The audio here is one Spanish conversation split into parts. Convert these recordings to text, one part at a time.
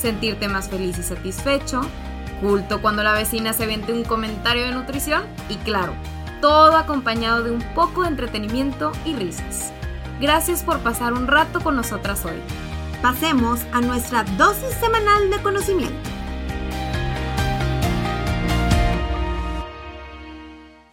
sentirte más feliz y satisfecho, culto cuando la vecina se vende un comentario de nutrición y claro, todo acompañado de un poco de entretenimiento y risas. Gracias por pasar un rato con nosotras hoy. Pasemos a nuestra dosis semanal de conocimiento.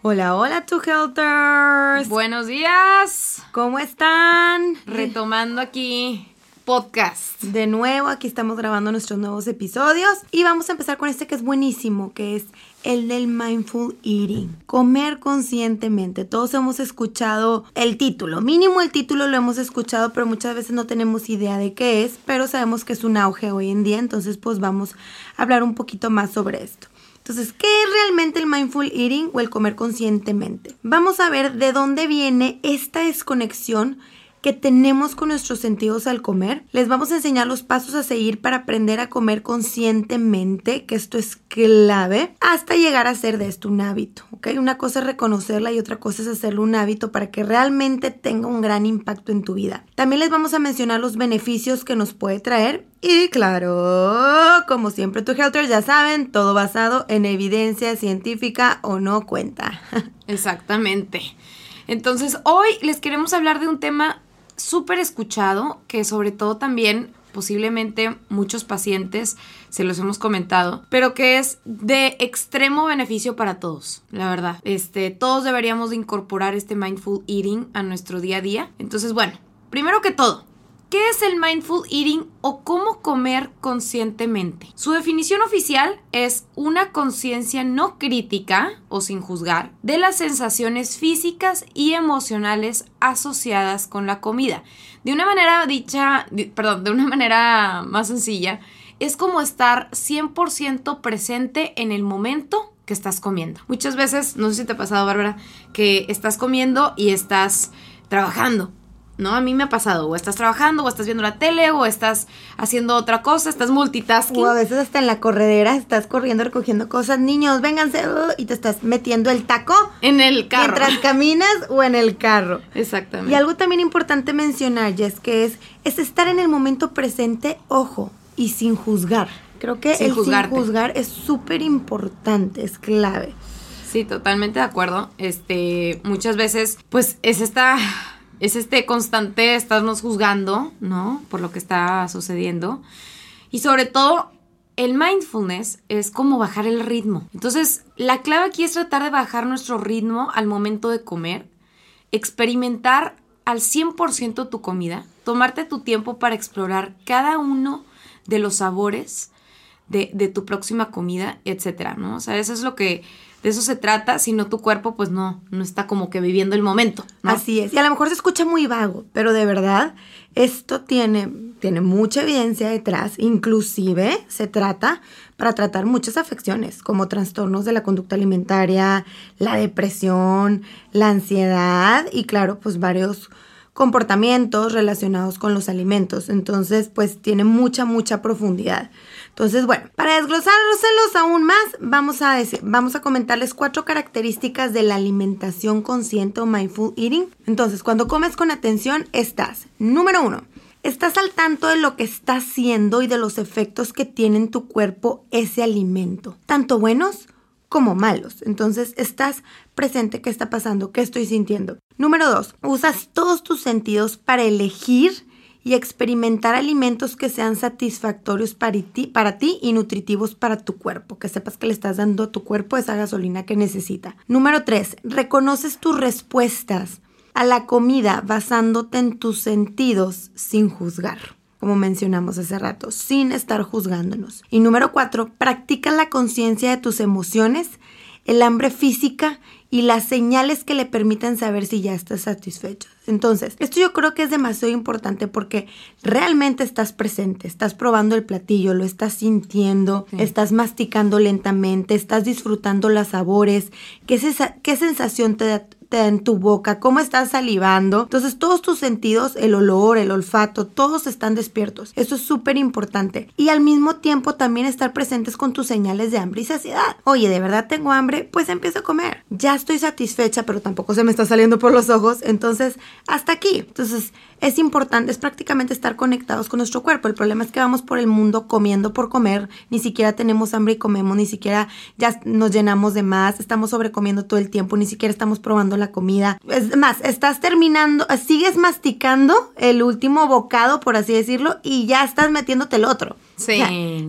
Hola, hola, Two Helters. Buenos días. ¿Cómo están? Retomando aquí podcast. De nuevo, aquí estamos grabando nuestros nuevos episodios y vamos a empezar con este que es buenísimo, que es el del mindful eating, comer conscientemente. Todos hemos escuchado el título, mínimo el título lo hemos escuchado, pero muchas veces no tenemos idea de qué es, pero sabemos que es un auge hoy en día, entonces pues vamos a hablar un poquito más sobre esto. Entonces, ¿qué es realmente el mindful eating o el comer conscientemente? Vamos a ver de dónde viene esta desconexión que tenemos con nuestros sentidos al comer. Les vamos a enseñar los pasos a seguir para aprender a comer conscientemente, que esto es clave, hasta llegar a hacer de esto un hábito, ¿ok? Una cosa es reconocerla y otra cosa es hacerlo un hábito para que realmente tenga un gran impacto en tu vida. También les vamos a mencionar los beneficios que nos puede traer y claro, como siempre, tu Helter ya saben, todo basado en evidencia científica o no cuenta. Exactamente. Entonces, hoy les queremos hablar de un tema súper escuchado, que sobre todo también posiblemente muchos pacientes se los hemos comentado, pero que es de extremo beneficio para todos, la verdad. Este, todos deberíamos de incorporar este mindful eating a nuestro día a día. Entonces, bueno, primero que todo, ¿Qué es el mindful eating o cómo comer conscientemente? Su definición oficial es una conciencia no crítica o sin juzgar de las sensaciones físicas y emocionales asociadas con la comida. De una manera dicha, perdón, de una manera más sencilla, es como estar 100% presente en el momento que estás comiendo. Muchas veces, no sé si te ha pasado, Bárbara, que estás comiendo y estás trabajando ¿no? A mí me ha pasado, o estás trabajando, o estás viendo la tele, o estás haciendo otra cosa, estás multitasking. O a veces hasta en la corredera estás corriendo recogiendo cosas, niños, vénganse, uh, y te estás metiendo el taco. En el carro. Mientras caminas o en el carro. Exactamente. Y algo también importante mencionar, Jess, que es, es estar en el momento presente, ojo, y sin juzgar. Creo que el sin juzgar es súper importante, es clave. Sí, totalmente de acuerdo. Este, muchas veces, pues, es esta es este constante estarnos juzgando, ¿no? Por lo que está sucediendo. Y sobre todo, el mindfulness es como bajar el ritmo. Entonces, la clave aquí es tratar de bajar nuestro ritmo al momento de comer, experimentar al 100% tu comida, tomarte tu tiempo para explorar cada uno de los sabores de, de tu próxima comida, etcétera, ¿no? O sea, eso es lo que de eso se trata, si no tu cuerpo pues no, no está como que viviendo el momento. Así es, y a lo mejor se escucha muy vago, pero de verdad esto tiene, tiene mucha evidencia detrás, inclusive se trata para tratar muchas afecciones como trastornos de la conducta alimentaria, la depresión, la ansiedad y claro, pues varios comportamientos relacionados con los alimentos. Entonces, pues tiene mucha, mucha profundidad. Entonces, bueno, para desglosárselos aún más, vamos a, decir, vamos a comentarles cuatro características de la alimentación consciente o mindful eating. Entonces, cuando comes con atención, estás, número uno, estás al tanto de lo que está haciendo y de los efectos que tiene en tu cuerpo ese alimento, tanto buenos como malos. Entonces, estás presente qué está pasando, qué estoy sintiendo. Número dos, usas todos tus sentidos para elegir y experimentar alimentos que sean satisfactorios para ti, para ti y nutritivos para tu cuerpo, que sepas que le estás dando a tu cuerpo esa gasolina que necesita. Número 3. Reconoces tus respuestas a la comida basándote en tus sentidos sin juzgar como mencionamos hace rato, sin estar juzgándonos. Y número cuatro, practica la conciencia de tus emociones el hambre física y las señales que le permitan saber si ya estás satisfecho. Entonces, esto yo creo que es demasiado importante porque realmente estás presente, estás probando el platillo, lo estás sintiendo, estás masticando lentamente, estás disfrutando los sabores, qué, qué sensación te da en tu boca, cómo estás salivando. Entonces todos tus sentidos, el olor, el olfato, todos están despiertos. Eso es súper importante. Y al mismo tiempo también estar presentes con tus señales de hambre y saciedad. Oye, ¿de verdad tengo hambre? Pues empiezo a comer. Ya estoy satisfecha, pero tampoco se me está saliendo por los ojos. Entonces, hasta aquí. Entonces, es importante, es prácticamente estar conectados con nuestro cuerpo. El problema es que vamos por el mundo comiendo por comer, ni siquiera tenemos hambre y comemos, ni siquiera ya nos llenamos de más, estamos sobrecomiendo todo el tiempo, ni siquiera estamos probando la comida. Es más, estás terminando, sigues masticando el último bocado, por así decirlo, y ya estás metiéndote el otro. Sí,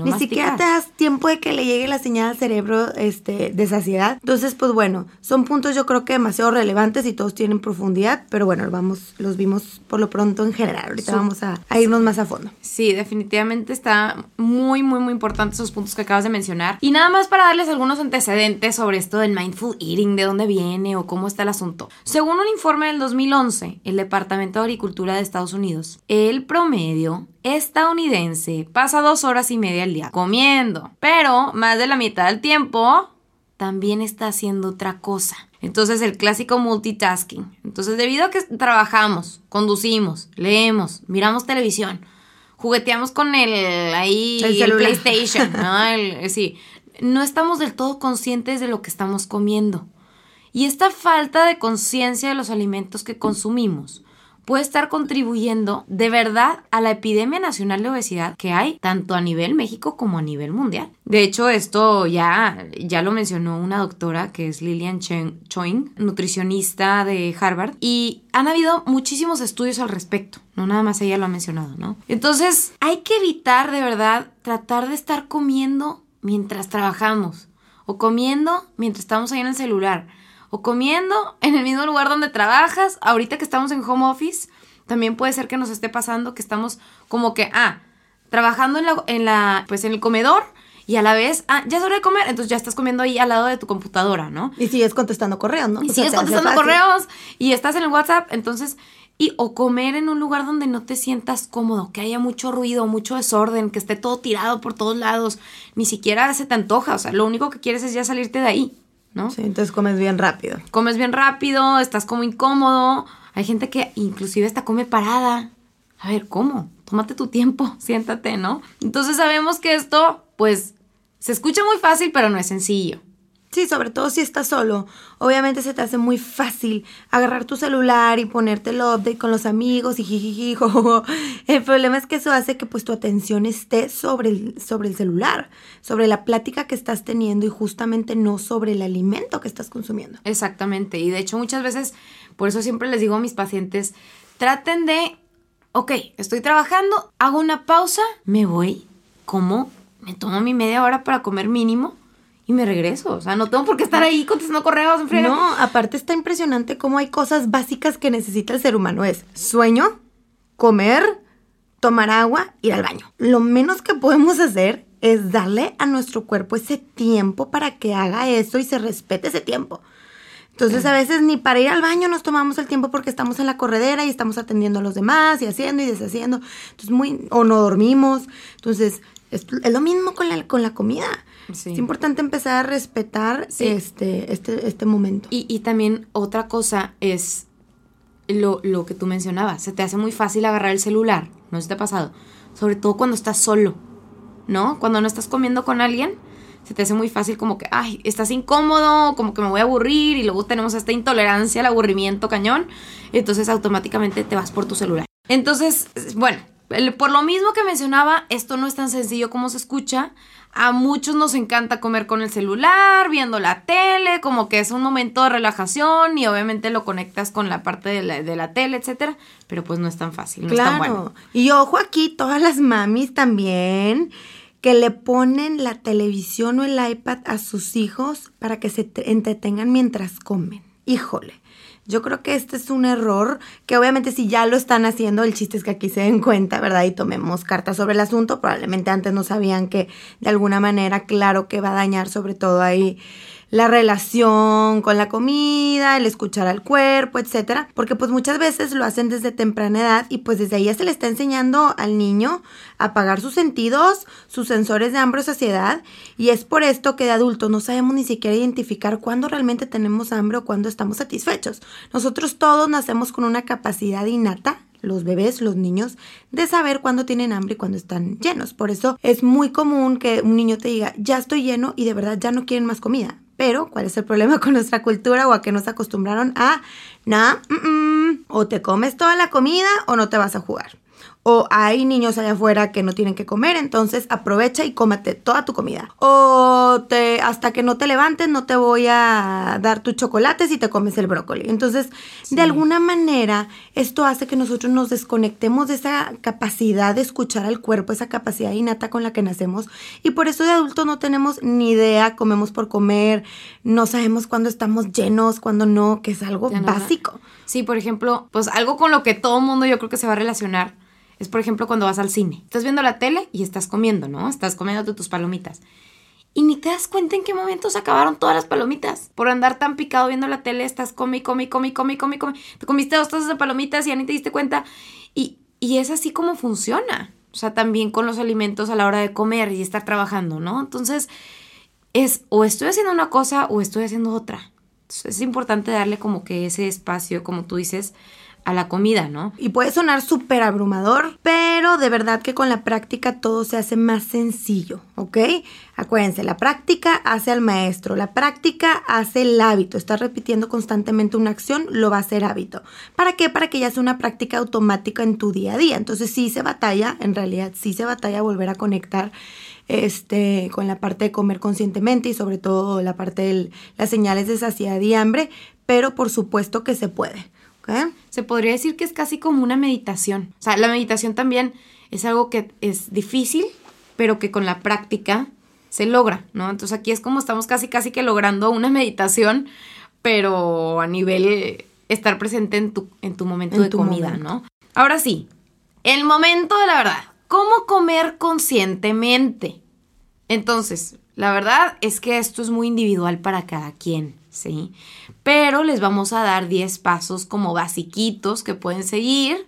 ni siquiera te das tiempo de que le llegue la señal al cerebro este, de saciedad. Entonces, pues bueno, son puntos yo creo que demasiado relevantes y todos tienen profundidad, pero bueno, vamos, los vimos por lo pronto en general. Ahorita vamos a, irnos más a fondo. Sí, definitivamente está muy, muy, muy importante esos puntos que acabas de mencionar. Y nada más para darles algunos antecedentes sobre esto del mindful eating, de dónde viene o cómo está el asunto. Según un informe del 2011, el Departamento de Agricultura de Estados Unidos, el promedio estadounidense pasa dos horas y media al día comiendo, pero más de la mitad del tiempo también está haciendo otra cosa. Entonces el clásico multitasking. Entonces debido a que trabajamos, conducimos, leemos, miramos televisión, jugueteamos con el ahí el, PlayStation, ¿no? sí, no estamos del todo conscientes de lo que estamos comiendo. Y esta falta de conciencia de los alimentos que consumimos puede estar contribuyendo de verdad a la epidemia nacional de obesidad que hay tanto a nivel México como a nivel mundial. De hecho, esto ya, ya lo mencionó una doctora que es Lilian Choing, nutricionista de Harvard, y han habido muchísimos estudios al respecto, no nada más ella lo ha mencionado, ¿no? Entonces, hay que evitar de verdad tratar de estar comiendo mientras trabajamos o comiendo mientras estamos ahí en el celular o comiendo en el mismo lugar donde trabajas. Ahorita que estamos en home office, también puede ser que nos esté pasando que estamos como que, ah, trabajando en la, en la, pues en el comedor y a la vez, ah, ya es hora de comer, entonces ya estás comiendo ahí al lado de tu computadora, ¿no? Y sigues contestando correos, ¿no? Y sigues contestando correos y estás en el WhatsApp, entonces, y o comer en un lugar donde no te sientas cómodo, que haya mucho ruido, mucho desorden, que esté todo tirado por todos lados, ni siquiera se te antoja, o sea, lo único que quieres es ya salirte de ahí. ¿No? Sí, entonces comes bien rápido. Comes bien rápido, estás como incómodo. Hay gente que inclusive hasta come parada. A ver, ¿cómo? Tómate tu tiempo, siéntate, ¿no? Entonces sabemos que esto, pues, se escucha muy fácil, pero no es sencillo. Sí, sobre todo si estás solo. Obviamente se te hace muy fácil agarrar tu celular y ponértelo update con los amigos y jijiji, El problema es que eso hace que pues tu atención esté sobre el, sobre el celular, sobre la plática que estás teniendo y justamente no sobre el alimento que estás consumiendo. Exactamente. Y de hecho muchas veces, por eso siempre les digo a mis pacientes, traten de, ok, estoy trabajando, hago una pausa, me voy, como, me tomo mi media hora para comer mínimo y me regreso. O sea, no tengo por qué estar ahí contestando correos en No, aparte está impresionante cómo hay cosas básicas que necesita el ser humano. Es sueño, comer, tomar agua, ir al baño. Lo menos que podemos hacer es darle a nuestro cuerpo ese tiempo para que haga eso y se respete ese tiempo. Entonces a veces ni para ir al baño nos tomamos el tiempo porque estamos en la corredera y estamos atendiendo a los demás y haciendo y deshaciendo. Entonces muy o no dormimos. Entonces es, lo mismo con la, con la comida. Es importante empezar a respetar este, este, este momento. Y, también otra cosa es lo, lo, que tú mencionabas. Se te hace muy fácil agarrar el celular, ¿no se te ha pasado? Sobre todo cuando estás solo, ¿no? Cuando no estás comiendo con alguien, se te hace muy fácil como que, ay, estás incómodo, como que me voy a aburrir y luego tenemos esta intolerancia al aburrimiento cañón. Entonces automáticamente te vas por tu celular. Entonces, bueno, por lo mismo que mencionaba, esto no es tan sencillo como se escucha. A muchos nos encanta comer con el celular, viendo la tele, como que es un momento de relajación y obviamente lo conectas con la parte de la, de la tele, etcétera, pero pues no es tan fácil, no claro. es tan bueno. Y ojo aquí, todas las mamis también que le ponen la televisión o el iPad a sus hijos para que se entretengan mientras comen. Híjole. Yo creo que este es un error que obviamente si ya lo están haciendo, el chiste es que aquí se den cuenta, ¿verdad? Y tomemos cartas sobre el asunto. Probablemente antes no sabían que de alguna manera, claro que va a dañar sobre todo ahí la relación con la comida, el escuchar al cuerpo, etcétera, porque pues muchas veces lo hacen desde temprana edad y pues desde ahí ya se le está enseñando al niño a apagar sus sentidos, sus sensores de hambre o saciedad y es por esto que de adultos no sabemos ni siquiera identificar cuándo realmente tenemos hambre o cuándo estamos satisfechos. Nosotros todos nacemos con una capacidad innata los bebés, los niños, de saber cuándo tienen hambre y cuándo están llenos. Por eso es muy común que un niño te diga, ya estoy lleno y de verdad ya no quieren más comida. Pero, ¿cuál es el problema con nuestra cultura o a que nos acostumbraron a, nah, o te comes toda la comida o no te vas a jugar? O hay niños allá afuera que no tienen que comer, entonces aprovecha y cómete toda tu comida. O te, hasta que no te levantes no te voy a dar tu chocolate si te comes el brócoli. Entonces, de alguna manera, esto hace que nosotros nos desconectemos de esa capacidad de escuchar al cuerpo, esa capacidad innata con la que nacemos. Y por eso de adultos no tenemos ni idea, comemos por comer, no sabemos cuándo estamos llenos, cuándo no, que es algo básico. Sí, por ejemplo, pues algo con lo que todo mundo yo creo que se va a relacionar es, por ejemplo, cuando vas al cine. Estás viendo la tele y estás comiendo, ¿no? Estás comiendo tus palomitas. Y ni te das cuenta en qué momento se acabaron todas las palomitas. Por andar tan picado viendo la tele, estás come, come, come, come, come, come. Te comiste dos tazas de palomitas y ya ni te diste cuenta. Y, y es así como funciona. O sea, también con los alimentos a la hora de comer y estar trabajando, ¿no? Entonces, es o estoy haciendo una cosa o estoy haciendo otra. es importante darle como que ese espacio, como tú dices, a la comida, ¿no? Y puede sonar súper abrumador, pero de verdad que con la práctica todo se hace más sencillo, ¿ok? Acuérdense, la práctica hace al maestro, la práctica hace el hábito. Estás repitiendo constantemente una acción, lo va a hacer hábito. ¿Para qué? Para que ya sea una práctica automática en tu día a día. Entonces sí se batalla, en realidad sí se batalla volver a conectar este, con la parte de comer conscientemente y sobre todo la parte de las señales de saciedad y hambre, pero por supuesto que se puede. Se podría decir que es casi como una meditación. O sea, la meditación también es algo que es difícil, pero que con la práctica se logra, ¿no? Entonces aquí es como estamos casi, casi que logrando una meditación, pero a nivel estar presente en tu, en tu momento de comida, ¿no? Ahora sí, el momento de la verdad. ¿Cómo comer conscientemente? Entonces, la verdad es que esto es muy individual para cada quien, ¿sí? pero les vamos a dar 10 pasos como basiquitos que pueden seguir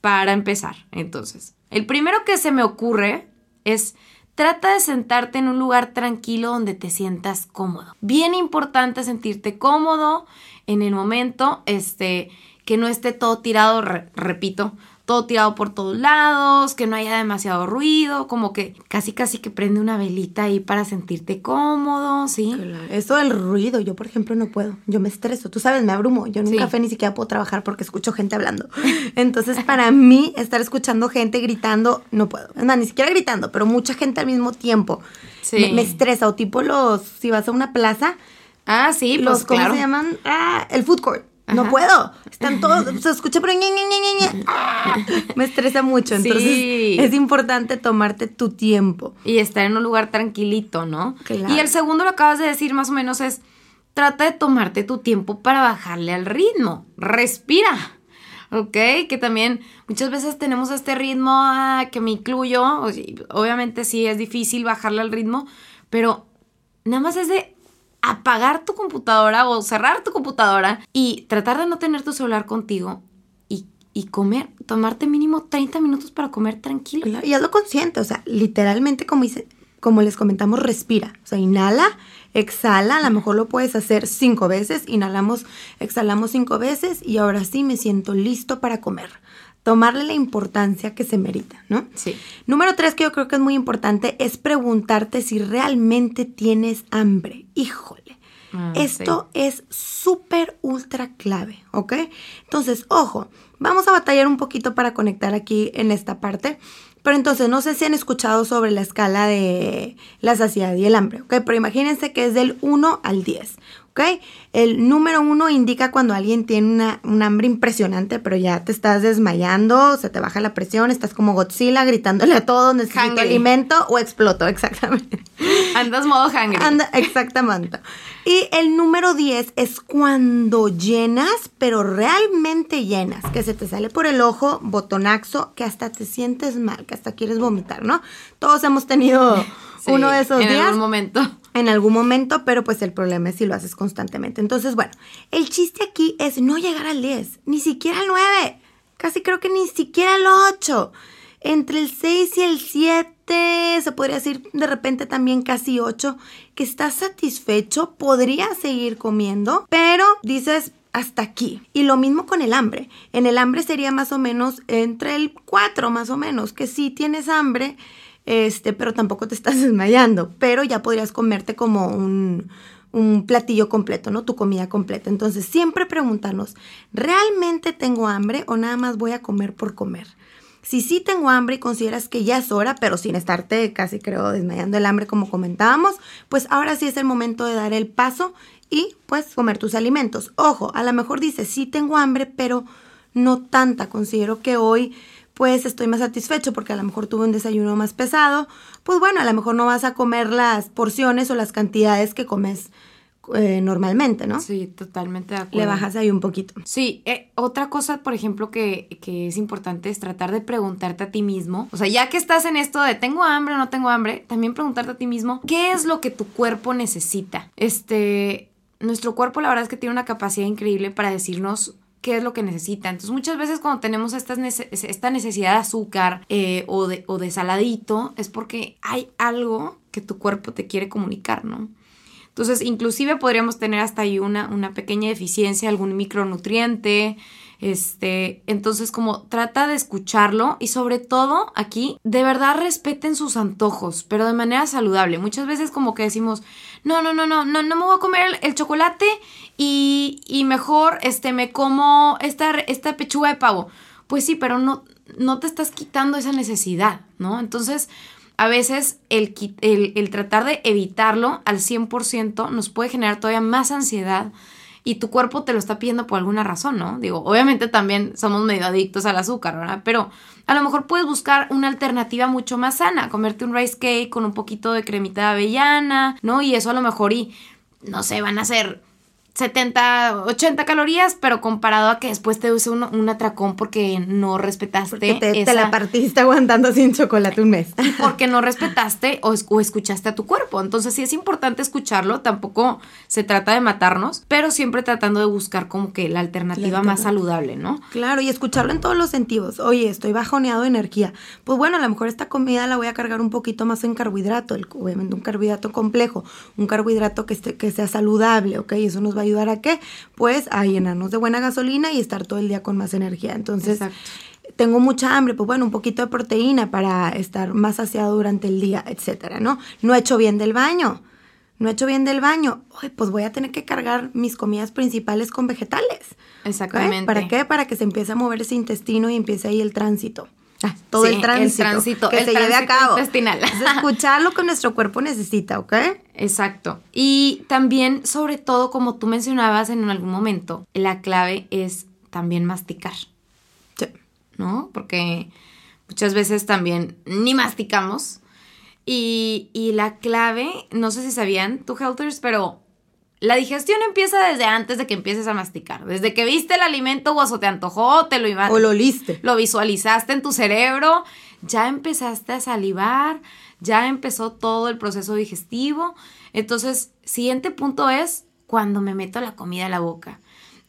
para empezar. Entonces, el primero que se me ocurre es trata de sentarte en un lugar tranquilo donde te sientas cómodo. Bien importante sentirte cómodo en el momento, este, que no esté todo tirado, repito, todo tirado por todos lados, que no haya demasiado ruido, como que casi casi que prende una velita ahí para sentirte cómodo, ¿sí? Eso del ruido, yo por ejemplo no puedo, yo me estreso, tú sabes, me abrumo, yo en un café ni siquiera puedo trabajar porque escucho gente hablando. Entonces para mí estar escuchando gente gritando, no puedo. No, ni siquiera gritando, pero mucha gente al mismo tiempo. Sí. Me, estresa, o tipo los, si vas a una plaza, Ah, sí, los, pues, ¿cómo se llaman? Ah, el food court. No puedo. Están todos, se escucha, pero me estresa mucho. Entonces es importante tomarte tu tiempo. Y estar en un lugar tranquilito, ¿no? Y el segundo lo acabas de decir más o menos es, trata de tomarte tu tiempo para bajarle al ritmo. Respira. ¿ok? Que también muchas veces tenemos este ritmo ah, que me incluyo, obviamente sí es difícil bajarle al ritmo, pero nada más es de apagar tu computadora o cerrar tu computadora y tratar de no tener tu celular contigo y, comer, tomarte mínimo 30 minutos para comer tranquilo. y hazlo consciente, o sea, literalmente como, dice, como les comentamos, respira. O sea, inhala, exhala, a lo mejor lo puedes hacer cinco veces, inhalamos, exhalamos cinco veces y ahora sí me siento listo para comer tomarle la importancia que se merita, ¿no? Sí. Número tres, que yo creo que es muy importante, es preguntarte si realmente tienes hambre. Híjole. Ah, Esto es súper ultra clave, ¿ok? Entonces, ojo, vamos a batallar un poquito para conectar aquí en esta parte. Pero entonces, no sé si han escuchado sobre la escala de la saciedad y el hambre, ¿ok? Pero imagínense que es del 1 al 10. ¿Ok? El número uno indica cuando alguien tiene una, un hambre impresionante, pero ya te estás desmayando, se te baja la presión, estás como Godzilla gritándole a todo, necesito alimento o exploto, exactamente. Andas modo hungry. Anda, exactamente. Y el número 10 es cuando llenas, pero realmente llenas, que se te sale por el ojo, botonaxo, que hasta te sientes mal, que hasta quieres vomitar, ¿no? Todos hemos tenido uno de esos días. En algún momento. En algún momento, pero pues el problema es si lo haces constantemente. Entonces, bueno, el chiste aquí es no llegar al 10, ni siquiera al 9, casi creo que ni siquiera al 8. Entre el 6 y el 7, se podría decir de repente también casi 8, que estás satisfecho, podrías seguir comiendo, pero dices, hasta aquí. Y lo mismo con el hambre. En el hambre sería más o menos entre el 4 más o menos, que sí tienes hambre, este, pero tampoco te estás desmayando, pero ya podrías comerte como un, un platillo completo, ¿no? Tu comida completa. Entonces, siempre preguntarnos, ¿realmente tengo hambre o nada más voy a comer por comer? Si sí tengo hambre y consideras que ya es hora, pero sin estarte casi creo desmayando el hambre como comentábamos, pues ahora sí es el momento de dar el paso y pues comer tus alimentos. Ojo, a lo mejor dices, sí tengo hambre, pero no tanta. Considero que hoy pues estoy más satisfecho porque a lo mejor tuve un desayuno más pesado. Pues bueno, a lo mejor no vas a comer las porciones o las cantidades que comes eh, normalmente, ¿no? Sí, totalmente de acuerdo. Le bajas ahí un poquito. Sí, eh, otra cosa, por ejemplo, que, que, es importante es tratar de preguntarte a ti mismo, o sea, ya que estás en esto de tengo hambre o no tengo hambre, también preguntarte a ti mismo, ¿qué es lo que tu cuerpo necesita? Este, nuestro cuerpo la verdad es que tiene una capacidad increíble para decirnos qué es lo que necesita. Entonces muchas veces cuando tenemos esta necesidad de azúcar eh, o, de, o de saladito es porque hay algo que tu cuerpo te quiere comunicar, ¿no? Entonces, inclusive podríamos tener hasta ahí una, una pequeña deficiencia, algún micronutriente, este, entonces como trata de escucharlo y sobre todo aquí, de verdad respeten sus antojos, pero de manera saludable. Muchas veces como que decimos, no, no, no, no, no, no me voy a comer el, chocolate y, y, mejor este, me como esta, esta pechuga de pavo. Pues sí, pero no, no te estás quitando esa necesidad, ¿no? Entonces, a veces el, el, tratar de evitarlo al 100% nos puede generar todavía más ansiedad y tu cuerpo te lo está pidiendo por alguna razón, ¿no? Digo, obviamente también somos medio adictos al azúcar, ¿verdad? Pero a lo mejor puedes buscar una alternativa mucho más sana, comerte un rice cake con un poquito de cremita de avellana, ¿no? Y eso a lo mejor y, no sé, van a ser 70, 80 calorías, pero comparado a que después te use un, un atracón porque no respetaste. Porque te, la partiste aguantando sin chocolate un mes. Porque no respetaste o, o, escuchaste a tu cuerpo. Entonces sí es importante escucharlo, tampoco se trata de matarnos, pero siempre tratando de buscar como que la alternativa más saludable, ¿no? Claro, y escucharlo en todos los sentidos. Oye, estoy bajoneado de energía. Pues bueno, a lo mejor esta comida la voy a cargar un poquito más en carbohidrato, el, obviamente un carbohidrato complejo, un carbohidrato que, esté, que sea saludable, ¿ok? Eso nos va a ayudar a qué? Pues a llenarnos de buena gasolina y estar todo el día con más energía. Entonces, tengo mucha hambre, pues bueno, un poquito de proteína para estar más saciado durante el día, etcétera, ¿no? No he hecho bien del baño. No he hecho bien del baño. pues voy a tener que cargar mis comidas principales con vegetales. Exactamente. ¿Para qué? Para que se empiece a mover ese intestino y empiece ahí el tránsito. Ah, todo el tránsito, que se lleve a cabo. Intestinal. escuchar lo que nuestro cuerpo necesita, ¿ok? Exacto. Y también, sobre todo, como tú mencionabas en algún momento, la clave es también masticar. Sí. ¿No? Porque muchas veces también ni masticamos. Y, y la clave, no sé si sabían, tú, Helters, pero la digestión empieza desde antes de que empieces a masticar. Desde que viste el alimento o te antojó, te lo iba O lo liste. Lo visualizaste en tu cerebro, ya empezaste a salivar, ya empezó todo el proceso digestivo. Entonces, siguiente punto es cuando me meto la comida a la boca.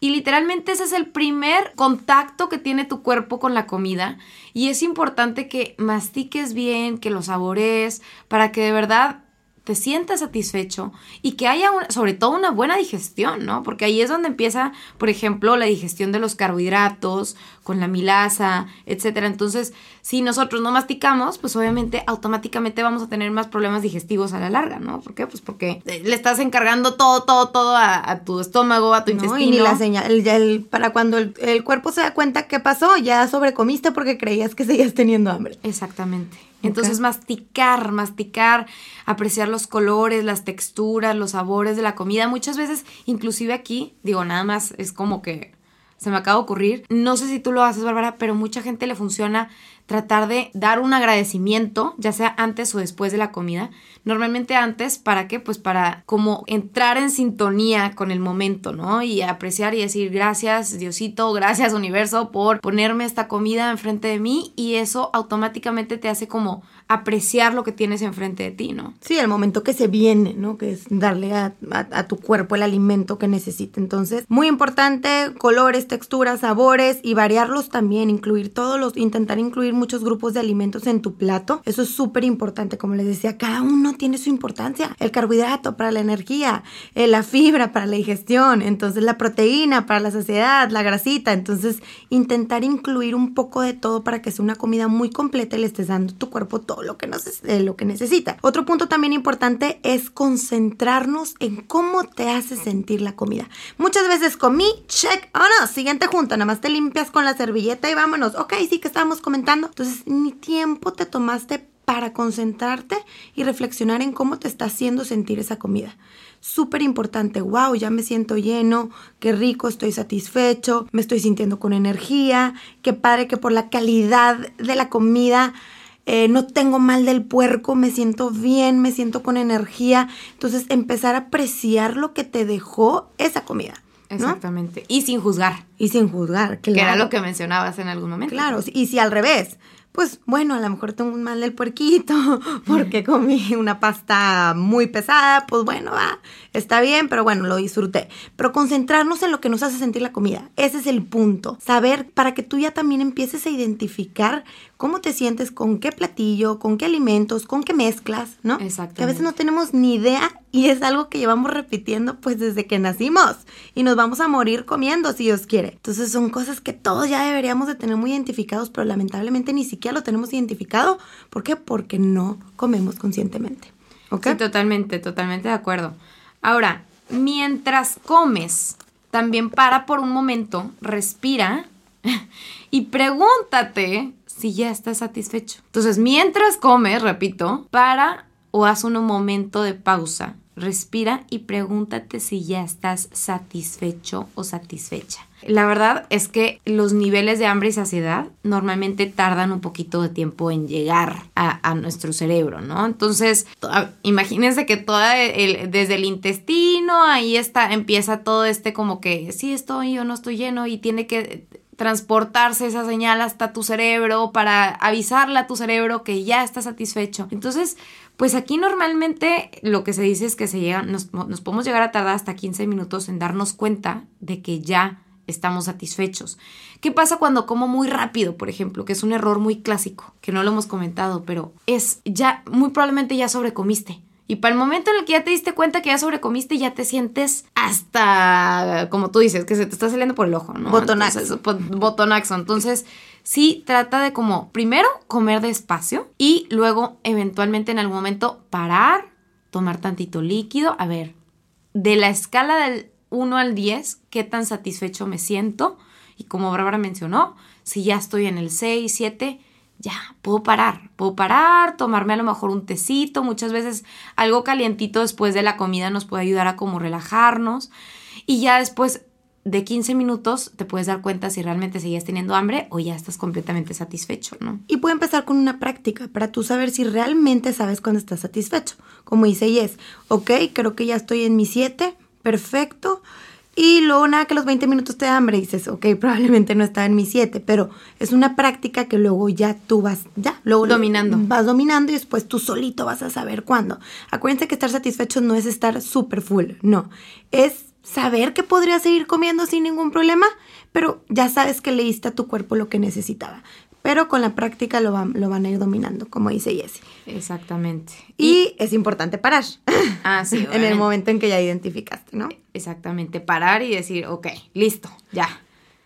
Y literalmente ese es el primer contacto que tiene tu cuerpo con la comida. Y es importante que mastiques bien, que lo sabores, para que de verdad te sientas satisfecho y que haya sobre todo una buena digestión, ¿no? Porque ahí es donde empieza, por ejemplo, la digestión de los carbohidratos, con la milasa, etcétera. Entonces, si nosotros no masticamos, pues obviamente automáticamente vamos a tener más problemas digestivos a la larga, ¿no? ¿Por qué? Pues porque le estás encargando todo, todo, todo a, tu estómago, a tu intestino. Y ni la señal, para cuando el, el cuerpo se da cuenta qué pasó, ya sobrecomiste porque creías que seguías teniendo hambre. Exactamente. Entonces masticar, masticar, apreciar los colores, las texturas, los sabores de la comida. Muchas veces, inclusive aquí, digo, nada más es como que se me acaba de ocurrir. No sé si tú lo haces, Bárbara, pero mucha gente le funciona tratar de dar un agradecimiento, ya sea antes o después de la comida. Normalmente antes, ¿para qué? Pues para como entrar en sintonía con el momento, ¿no? Y apreciar y decir gracias Diosito, gracias universo por ponerme esta comida enfrente de mí y eso automáticamente te hace como apreciar lo que tienes enfrente de ti, ¿no? Sí, el momento que se viene, ¿no? Que es darle a, tu cuerpo el alimento que necesita. Entonces, muy importante, colores, texturas, sabores y variarlos también, incluir todos los, intentar incluir muchos grupos de alimentos en tu plato. Eso es súper importante, como les decía, cada uno tiene su importancia. El carbohidrato para la energía, eh, la fibra para la digestión, entonces la proteína para la saciedad, la grasita. Entonces, intentar incluir un poco de todo para que sea una comida muy completa y le estés dando tu cuerpo todo lo que, eh, lo que necesita. Otro punto también importante es concentrarnos en cómo te hace sentir la comida. Muchas veces comí, check, oh no, siguiente junta, nada más te limpias con la servilleta y vámonos. Ok, sí que estábamos comentando. Entonces, ni tiempo te tomaste para concentrarte y reflexionar en cómo te está haciendo sentir esa comida. Súper importante, wow, ya me siento lleno, qué rico, estoy satisfecho, me estoy sintiendo con energía, qué padre que por la calidad de la comida eh, no tengo mal del puerco, me siento bien, me siento con energía. Entonces, empezar a apreciar lo que te dejó esa comida. Exactamente. Y sin juzgar. Y sin juzgar, claro. Que era lo que mencionabas en algún momento. Claro, y si al revés, pues bueno, a lo mejor tengo un mal del puerquito porque comí una pasta muy pesada, pues bueno, va, está bien, pero bueno, lo disfruté. Pero concentrarnos en lo que nos hace sentir la comida, ese es el punto. Saber para que tú ya también empieces a identificar cómo te sientes con qué platillo, con qué alimentos, con qué mezclas, ¿no? Exacto. Que a veces no tenemos ni idea y es algo que llevamos repitiendo pues desde que nacimos y nos vamos a morir comiendo si Dios quiere. Entonces son cosas que todos ya deberíamos de tener muy identificados, pero lamentablemente ni siquiera lo tenemos identificado. ¿Por qué? Porque no comemos conscientemente. ¿Ok? Sí, totalmente, totalmente de acuerdo. Ahora, mientras comes, también para por un momento, respira y pregúntate si ya estás satisfecho. Entonces, mientras comes, repito, para o haz un momento de pausa, respira y pregúntate si ya estás satisfecho o satisfecha. La verdad es que los niveles de hambre y saciedad normalmente tardan un poquito de tiempo en llegar a, nuestro cerebro, ¿no? Entonces, imagínense que toda desde el intestino, ahí está, empieza todo este como que sí estoy o no estoy lleno y tiene que transportarse esa señal hasta tu cerebro para avisarle a tu cerebro que ya está satisfecho. Entonces, pues aquí normalmente lo que se dice es que se llega, nos, nos podemos llegar a tardar hasta 15 minutos en darnos cuenta de que ya estamos satisfechos. ¿Qué pasa cuando como muy rápido, por ejemplo? Que es un error muy clásico, que no lo hemos comentado, pero es ya, muy probablemente ya sobrecomiste. Y para el momento en el que ya te diste cuenta que ya sobrecomiste, ya te sientes hasta, como tú dices, que se te está saliendo por el ojo, ¿no? Botonaxo. botonaxo. Entonces, sí trata de como, primero, comer despacio y luego, eventualmente, en algún momento, parar, tomar tantito líquido. A ver, de la escala del 1 al 10, qué tan satisfecho me siento. Y como Bárbara mencionó, si ya estoy en el 6, 7, ya, puedo parar, puedo parar, tomarme a lo mejor un tecito, muchas veces algo calientito después de la comida nos puede ayudar a como relajarnos y ya después de 15 minutos te puedes dar cuenta si realmente seguías teniendo hambre o ya estás completamente satisfecho, ¿no? Y puede empezar con una práctica para tú saber si realmente sabes cuándo estás satisfecho. Como dice Yes, ok, creo que ya estoy en mi 7, perfecto y luego nada que los 20 minutos te da hambre y dices, ok, probablemente no estaba en mi 7, pero es una práctica que luego ya tú vas, ya, luego dominando. Vas dominando y después tú solito vas a saber cuándo. Acuérdense que estar satisfecho no es estar súper full, no. Es saber que podrías seguir comiendo sin ningún problema, pero ya sabes que le diste a tu cuerpo lo que necesitaba pero con la práctica lo van, lo van a ir dominando, como dice Jessie. Exactamente. Y, es importante parar. Ah, sí. en el momento en que ya identificaste, ¿no? Exactamente, parar y decir, ok, listo, ya.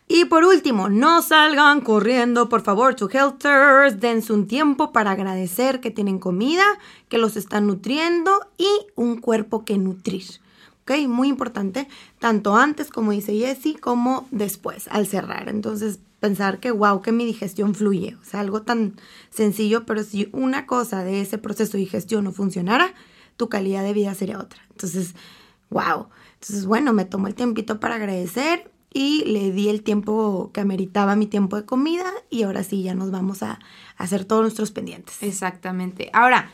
Y por último, no salgan corriendo, por favor, to helters, dense un tiempo para agradecer que tienen comida, que los están nutriendo y un cuerpo que nutrir. ¿Ok? Muy importante, tanto antes, como dice Jessie, como después, al cerrar. Entonces, pensar que, wow, que mi digestión fluye. O sea, algo tan sencillo, pero si una cosa de ese proceso de digestión no funcionara, tu calidad de vida sería otra. Entonces, wow. Entonces, bueno, me tomo el tiempito para agradecer y le di el tiempo que ameritaba mi tiempo de comida y ahora sí ya nos vamos a, hacer todos nuestros pendientes. Exactamente. Ahora,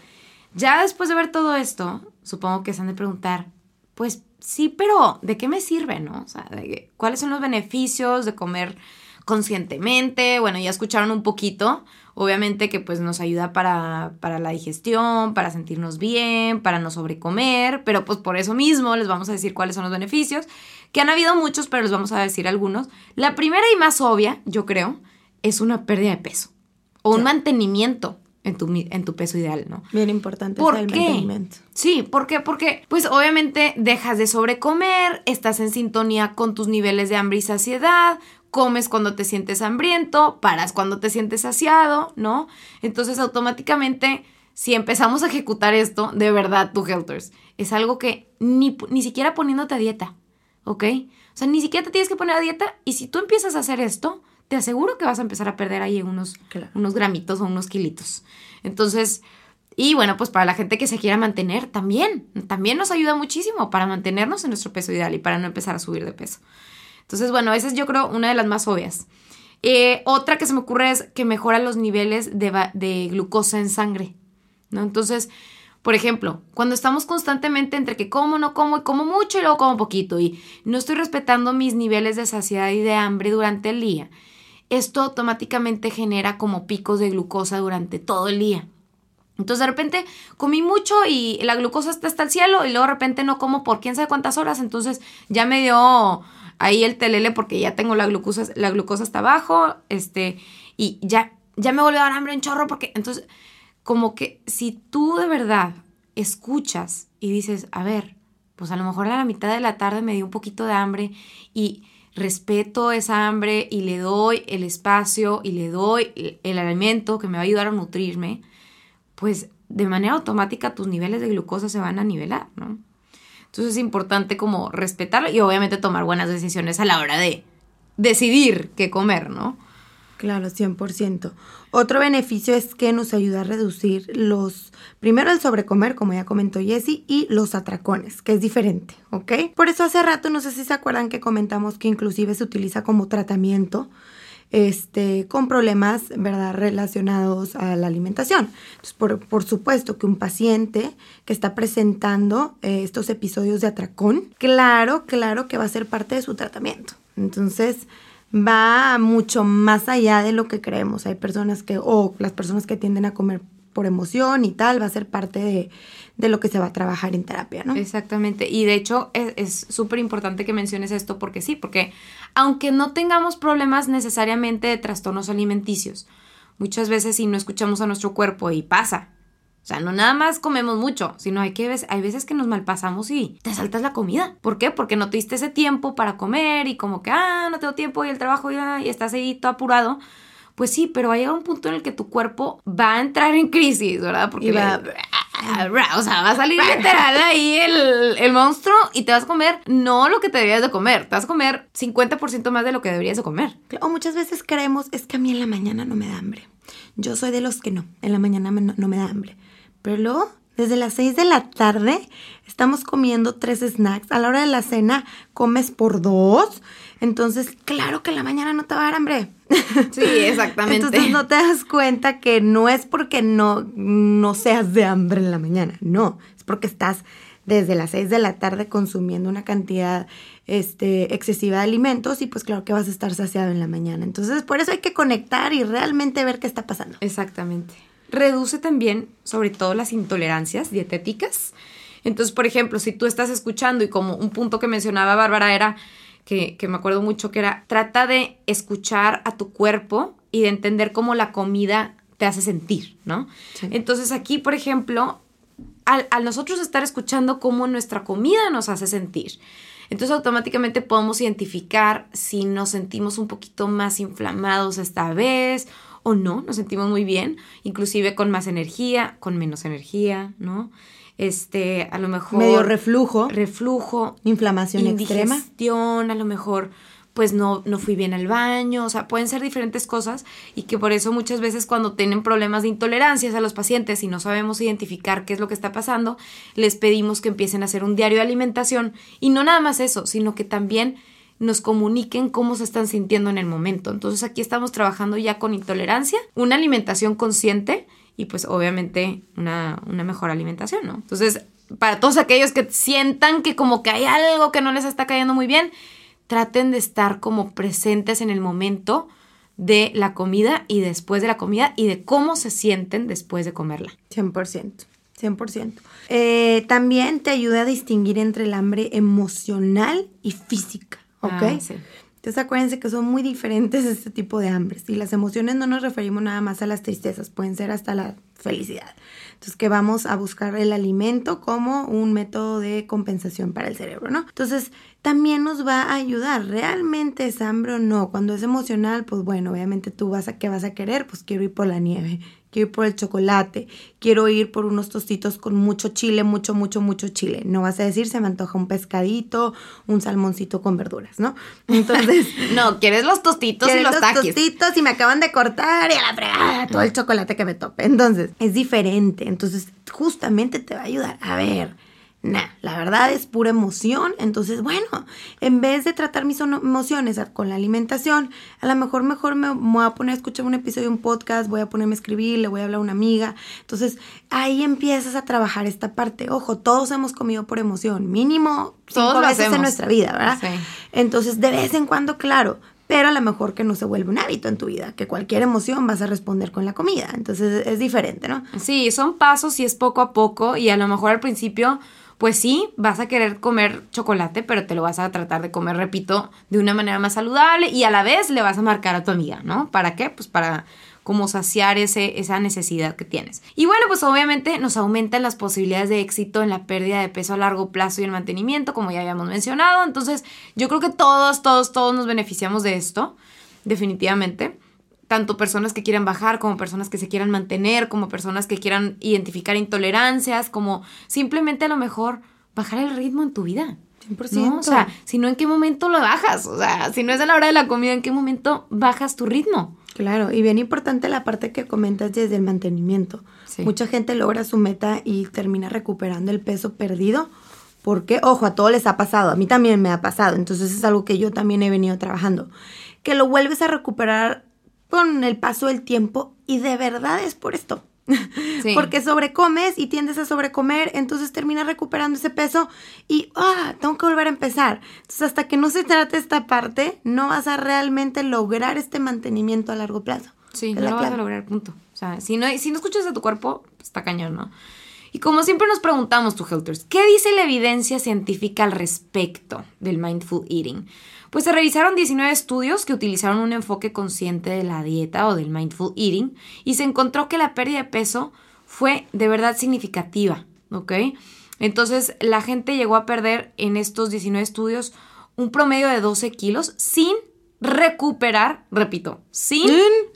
ya después de ver todo esto, supongo que se han de preguntar, pues sí, pero ¿de qué me sirve, no? O sea, ¿cuáles son los beneficios de comer conscientemente? Bueno, ya escucharon un poquito, obviamente que pues nos ayuda para, para la digestión, para sentirnos bien, para no sobrecomer, pero pues por eso mismo les vamos a decir cuáles son los beneficios, que han habido muchos, pero les vamos a decir algunos. La primera y más obvia, yo creo, es una pérdida de peso o un mantenimiento en tu, en tu peso ideal, ¿no? Bien importante ¿Por el mantenimiento. Sí, ¿por qué? Porque, pues obviamente dejas de sobrecomer, estás en sintonía con tus niveles de hambre y saciedad, comes cuando te sientes hambriento, paras cuando te sientes saciado, ¿no? Entonces automáticamente, si empezamos a ejecutar esto, de verdad, tu Helters, es algo que ni, ni siquiera poniéndote a dieta, ¿ok? O sea, ni siquiera te tienes que poner a dieta y si tú empiezas a hacer esto, te aseguro que vas a empezar a perder ahí unos, unos gramitos o unos kilitos. Entonces, y bueno, pues para la gente que se quiera mantener también, también nos ayuda muchísimo para mantenernos en nuestro peso ideal y para no empezar a subir de peso. Entonces, bueno, esa es yo creo una de las más obvias. Eh, otra que se me ocurre es que mejora los niveles de, glucosa en sangre, ¿no? Entonces, por ejemplo, cuando estamos constantemente entre que como, no como y como mucho y luego como poquito y no estoy respetando mis niveles de saciedad y de hambre durante el día, esto automáticamente genera como picos de glucosa durante todo el día. Entonces de repente comí mucho y la glucosa está hasta el cielo y luego de repente no como por quién sabe cuántas horas, entonces ya me dio ahí el telele porque ya tengo la glucosa, la glucosa hasta abajo, este, y ya, ya me volvió a dar hambre un chorro porque entonces como que si tú de verdad escuchas y dices, a ver, pues a lo mejor a la mitad de la tarde me dio un poquito de hambre y respeto esa hambre y le doy el espacio y le doy el alimento que me va a ayudar a nutrirme, pues de manera automática tus niveles de glucosa se van a nivelar, ¿no? Entonces es importante como respetarlo y obviamente tomar buenas decisiones a la hora de decidir qué comer, ¿no? Claro, 100%. Otro beneficio es que nos ayuda a reducir los, primero el sobrecomer, como ya comentó Jessie, y los atracones, que es diferente, ¿ok? Por eso hace rato, no sé si se acuerdan que comentamos que inclusive se utiliza como tratamiento este, con problemas, ¿verdad?, relacionados a la alimentación. Entonces, por, supuesto que un paciente que está presentando eh, estos episodios de atracón, claro, claro que va a ser parte de su tratamiento. Entonces, va mucho más allá de lo que creemos. Hay personas que, o las personas que tienden a comer por emoción y tal, va a ser parte de, de lo que se va a trabajar en terapia, ¿no? Exactamente. Y de hecho es súper importante que menciones esto porque sí, porque aunque no tengamos problemas necesariamente de trastornos alimenticios, muchas veces si no escuchamos a nuestro cuerpo y pasa, o sea, no nada más comemos mucho, sino hay que hay veces que nos malpasamos y te saltas la comida. ¿Por qué? Porque no te diste ese tiempo para comer y como que, ah, no tengo tiempo y el trabajo ya, y estás ahí todo apurado. Pues sí, pero hay un punto en el que tu cuerpo va a entrar en crisis, ¿verdad? Porque va, o sea, va a salir literal ahí el, el, monstruo y te vas a comer no lo que te deberías de comer, te vas a comer 50% más de lo que deberías de comer. O muchas veces creemos, es que a mí en la mañana no me da hambre. Yo soy de los que no, en la mañana no me da hambre. Pero luego, desde las 6 de la tarde, estamos comiendo tres snacks. A la hora de la cena, comes por dos. Entonces, claro que en la mañana no te va a dar hambre. Sí, exactamente. Entonces no te das cuenta que no es porque no, no seas de hambre en la mañana, no, es porque estás desde las 6 de la tarde consumiendo una cantidad este, excesiva de alimentos y pues claro que vas a estar saciado en la mañana. Entonces por eso hay que conectar y realmente ver qué está pasando. Exactamente reduce también sobre todo las intolerancias dietéticas. Entonces, por ejemplo, si tú estás escuchando y como un punto que mencionaba Bárbara era que, me acuerdo mucho que era, trata de escuchar a tu cuerpo y de entender cómo la comida te hace sentir, ¿no? Entonces aquí, por ejemplo, al, al, nosotros estar escuchando cómo nuestra comida nos hace sentir, entonces automáticamente podemos identificar si nos sentimos un poquito más inflamados esta vez o no, nos sentimos muy bien, inclusive con más energía, con menos energía, ¿no? Este, a lo mejor... Medio reflujo. Reflujo. Inflamación extrema. a lo mejor pues no, no fui bien al baño, o sea, pueden ser diferentes cosas y que por eso muchas veces cuando tienen problemas de intolerancias a los pacientes y no sabemos identificar qué es lo que está pasando, les pedimos que empiecen a hacer un diario de alimentación y no nada más eso, sino que también nos comuniquen cómo se están sintiendo en el momento. Entonces aquí estamos trabajando ya con intolerancia, una alimentación consciente y pues obviamente una, una mejor alimentación, ¿no? Entonces, para todos aquellos que sientan que como que hay algo que no les está cayendo muy bien, traten de estar como presentes en el momento de la comida y después de la comida y de cómo se sienten después de comerla. 100%. 100%. Eh, también te ayuda a distinguir entre el hambre emocional y física, ¿ok? Ah, sí. Entonces acuérdense que son muy diferentes este tipo de hambres. Y las emociones no nos referimos nada más a las tristezas, pueden ser hasta la felicidad. Entonces que vamos a buscar el alimento como un método de compensación para el cerebro, ¿no? Entonces también nos va a ayudar. ¿Realmente es hambre o no? Cuando es emocional, pues bueno, obviamente tú vas a, ¿qué vas a querer? Pues quiero ir por la nieve, quiero ir por el chocolate, quiero ir por unos tostitos con mucho chile, mucho, mucho, mucho chile. No vas a decir, se me antoja un pescadito, un salmoncito con verduras, ¿no? Entonces... no, quieres los tostitos y los, los taquis. tostitos y me acaban de cortar y a la fregada todo el chocolate que me tope. Entonces, es diferente. Entonces, justamente te va a ayudar. A ver, Nah, la verdad es pura emoción. Entonces, bueno, en vez de tratar mis emociones con la alimentación, a lo mejor mejor me, voy a poner a escuchar un episodio de un podcast, voy a ponerme a escribir, le voy a hablar a una amiga. Entonces, ahí empiezas a trabajar esta parte. Ojo, todos hemos comido por emoción, mínimo cinco Todos veces en nuestra vida, ¿verdad? Sí. Entonces, de vez en cuando, claro, pero a lo mejor que no se vuelve un hábito en tu vida, que cualquier emoción vas a responder con la comida. Entonces, es diferente, ¿no? Sí, son pasos y es poco a poco y a lo mejor al principio, pues sí, vas a querer comer chocolate, pero te lo vas a tratar de comer, repito, de una manera más saludable y a la vez le vas a marcar a tu amiga, ¿no? ¿Para qué? Pues para como saciar ese, esa necesidad que tienes. Y bueno, pues obviamente nos aumentan las posibilidades de éxito en la pérdida de peso a largo plazo y el mantenimiento, como ya habíamos mencionado. Entonces, yo creo que todos, todos, todos nos beneficiamos de esto, definitivamente tanto personas que quieran bajar como personas que se quieran mantener, como personas que quieran identificar intolerancias, como simplemente a lo mejor bajar el ritmo en tu vida. 100%. ¿no? O sea, si no, ¿en qué momento lo bajas? O sea, si no es a la hora de la comida, ¿en qué momento bajas tu ritmo? Claro, y bien importante la parte que comentas desde el mantenimiento. Sí. Mucha gente logra su meta y termina recuperando el peso perdido. Porque, ojo, a todos les ha pasado, a mí también me ha pasado, entonces es algo que yo también he venido trabajando. Que lo vuelves a recuperar con el paso del tiempo y de verdad es por esto. Sí. Porque sobrecomes y tiendes a sobrecomer, entonces terminas recuperando ese peso y, ah, tengo que volver a empezar. Entonces, hasta que no se trate esta parte, no vas a realmente lograr este mantenimiento a largo plazo. Sí, no lo vas a lograr, punto. O sea, si no, si no escuchas de tu cuerpo, pues, está cañón, ¿no? Y como siempre nos preguntamos, tu Helters, ¿qué dice la evidencia científica al respecto del mindful eating? Pues se revisaron 19 estudios que utilizaron un enfoque consciente de la dieta o del mindful eating y se encontró que la pérdida de peso fue de verdad significativa, ¿ok? Entonces la gente llegó a perder en estos 19 estudios un promedio de 12 kilos sin recuperar, repito, sin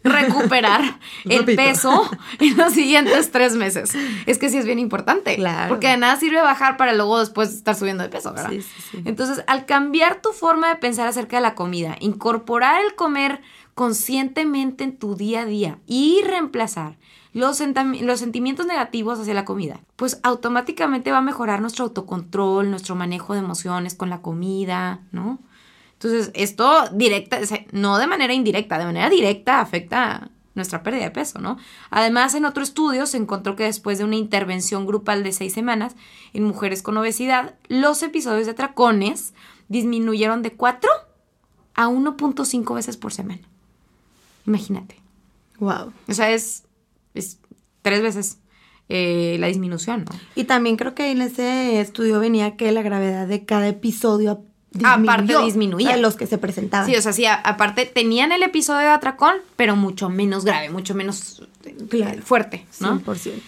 recuperar el Repito. peso en los siguientes tres meses. Es que sí es bien importante. Claro. Porque de nada sirve bajar para luego después estar subiendo de peso, ¿verdad? Sí, sí, sí. Entonces, al cambiar tu forma de pensar acerca de la comida, incorporar el comer conscientemente en tu día a día y reemplazar los, los sentimientos negativos hacia la comida, pues automáticamente va a mejorar nuestro autocontrol, nuestro manejo de emociones con la comida, ¿no? Entonces, esto directa, no de manera indirecta, de manera directa afecta nuestra pérdida de peso, ¿no? Además, en otro estudio se encontró que después de una intervención grupal de seis semanas en mujeres con obesidad, los episodios de atracones disminuyeron de 4 a 1.5 veces por semana. Imagínate. Wow. O sea, es, es tres veces eh, la disminución, ¿no? Y también creo que en ese estudio venía que la gravedad de cada episodio Aparte disminuía. De los que se presentaban. Sí, o sea, sí, a- aparte tenían el episodio de atracón, pero mucho menos grave, mucho menos eh, Claro. fuerte, ¿no? 100%.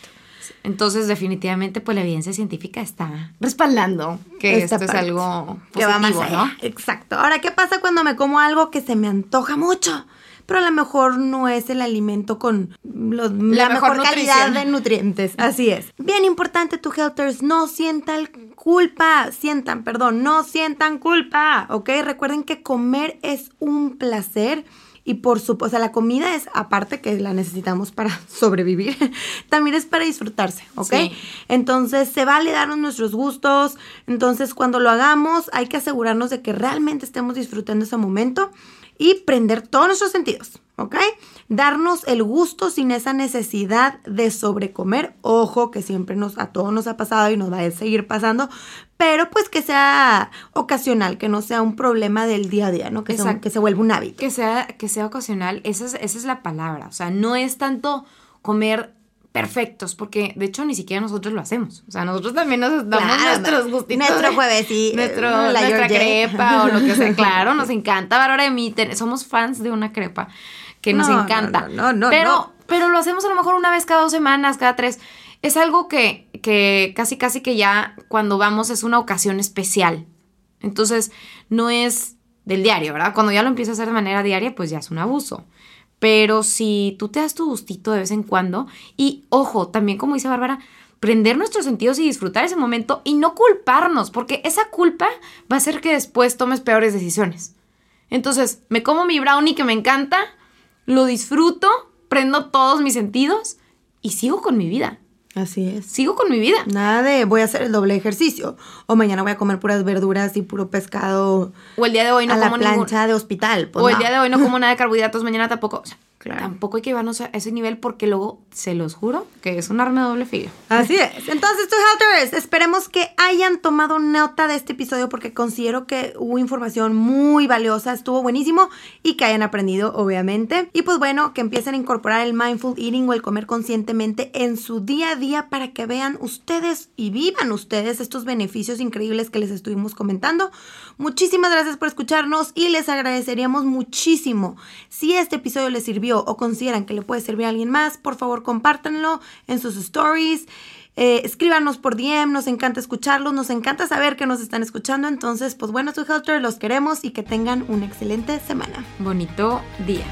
Entonces, definitivamente, pues la evidencia científica está respaldando que Esta esto es algo que va más positivo, allá. ¿no? Exacto. Ahora, ¿qué pasa cuando me como algo que se me antoja mucho? Pero a lo mejor no es el alimento con los- la, mejor mejor, calidad de nutrientes. Así es. Bien importante, tu helters, no sientan culpa. Sientan, perdón, no sientan culpa. ¿Ok? Recuerden que comer es un placer Y por supuesto, o sea, la comida es, aparte que la necesitamos para sobrevivir, también es para disfrutarse, ¿ok? Sí. Entonces, se vale darnos nuestros gustos. Entonces, cuando lo hagamos, hay que asegurarnos de que realmente estemos disfrutando ese momento y prender todos nuestros sentidos, ¿ok? Darnos el gusto sin esa necesidad de sobrecomer. Ojo, que siempre nos, a todos nos ha pasado y nos va a seguir pasando, pero pues que sea ocasional, que no sea un problema del día a día, ¿no? Que, sea- que se vuelva un hábito. Que sea, que sea ocasional, esa es, esa es la palabra. O sea, no es tanto comer perfectos, porque de hecho ni siquiera nosotros lo hacemos. O sea, nosotros también nos damos Claro, nuestros gustitos. nuestro jueves, Nuestro, eh, la nuestra crepa o lo que sea. Claro, nos encanta. Bárbara de mí, ten- somos fans de una crepa que nos No, no, encanta. no, no, no, pero, no. pero lo hacemos a lo mejor una vez cada dos semanas, cada tres. Es algo que, que casi, casi que ya cuando vamos es una ocasión especial. Entonces, no es del diario, ¿verdad? Cuando ya lo empiezas a hacer de manera diaria, pues ya es un abuso. Pero si tú te das tu gustito de vez en cuando, y ojo, también como dice Bárbara, prender nuestros sentidos y disfrutar ese momento y no culparnos, porque esa culpa va a hacer que después tomes peores decisiones. Entonces, me como mi brownie que me encanta, lo disfruto, prendo todos mis sentidos y sigo con mi vida. Así es. Sigo con mi vida. Nada de voy a hacer el doble ejercicio o mañana voy a comer puras verduras y puro pescado O el día de hoy no a la como ningún- plancha de hospital. pues o el no. día de hoy no como nada de carbohidratos, mañana tampoco. O sea, Claro. Tampoco hay que llevarnos a ese nivel porque luego, se los juro, que es un arma de doble filo. Así es. Entonces, tus helters, esperemos que hayan tomado nota de este episodio porque considero que hubo información muy valiosa, estuvo buenísimo y que hayan aprendido, obviamente. Y pues bueno, que empiecen a incorporar el mindful eating o el comer conscientemente en su día a día para que vean ustedes y vivan ustedes estos beneficios increíbles que les estuvimos comentando. Muchísimas gracias por escucharnos y les agradeceríamos muchísimo si este episodio les sirvió o consideran que le puede servir a alguien más, por favor compártanlo en sus stories. Eh, escríbanos por DM, nos encanta escucharlos, nos encanta saber que nos están escuchando. Entonces, pues bueno, tu Helter, los queremos y que tengan una excelente semana. Bonito día.